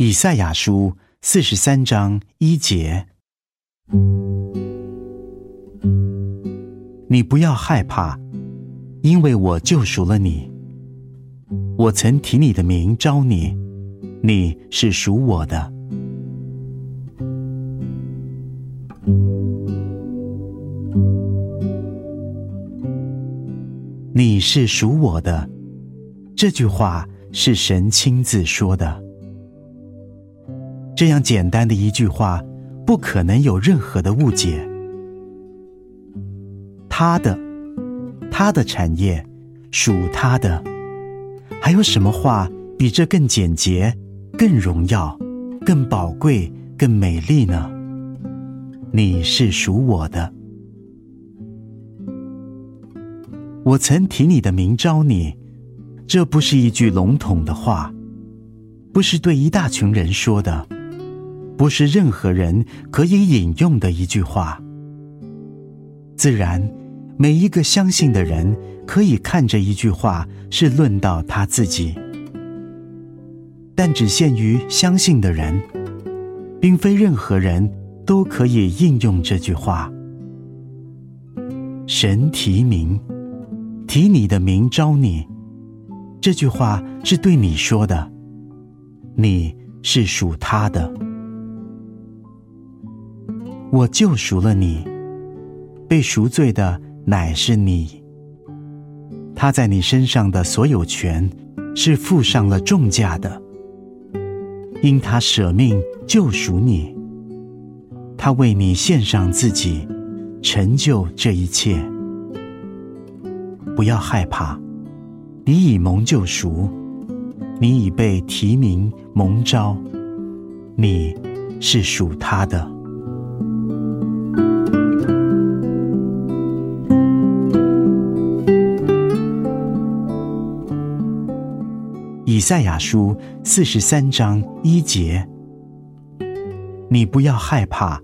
以赛亚书四十三章一节：你不要害怕，因为我救赎了你。我曾提你的名招你，你是属我的。你是属我的，这句话是神亲自说的。这样简单的一句话，不可能有任何的误解。他的，他的产业属他的，还有什么话比这更简洁、更荣耀、更宝贵、更美丽呢？你是属我的。我曾提你的名招你，这不是一句笼统的话，不是对一大群人说的，不是任何人可以引用的一句话。自然，每一个相信的人可以看这一句话是论到他自己，但只限于相信的人，并非任何人都可以应用这句话。神提名。提你的名招你，这句话是对你说的。你是属他的，我救赎了你，被赎罪的乃是你。他在你身上的所有权是付上了重价的，因他舍命救赎你，他为你献上自己，成就这一切。不要害怕，你已蒙救赎，你已被提名蒙召，你是属他的。以赛亚书四十三章一节：你不要害怕，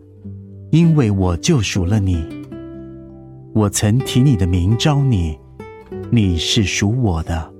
因为我救赎了你，我曾提你的名招你。你是属我的。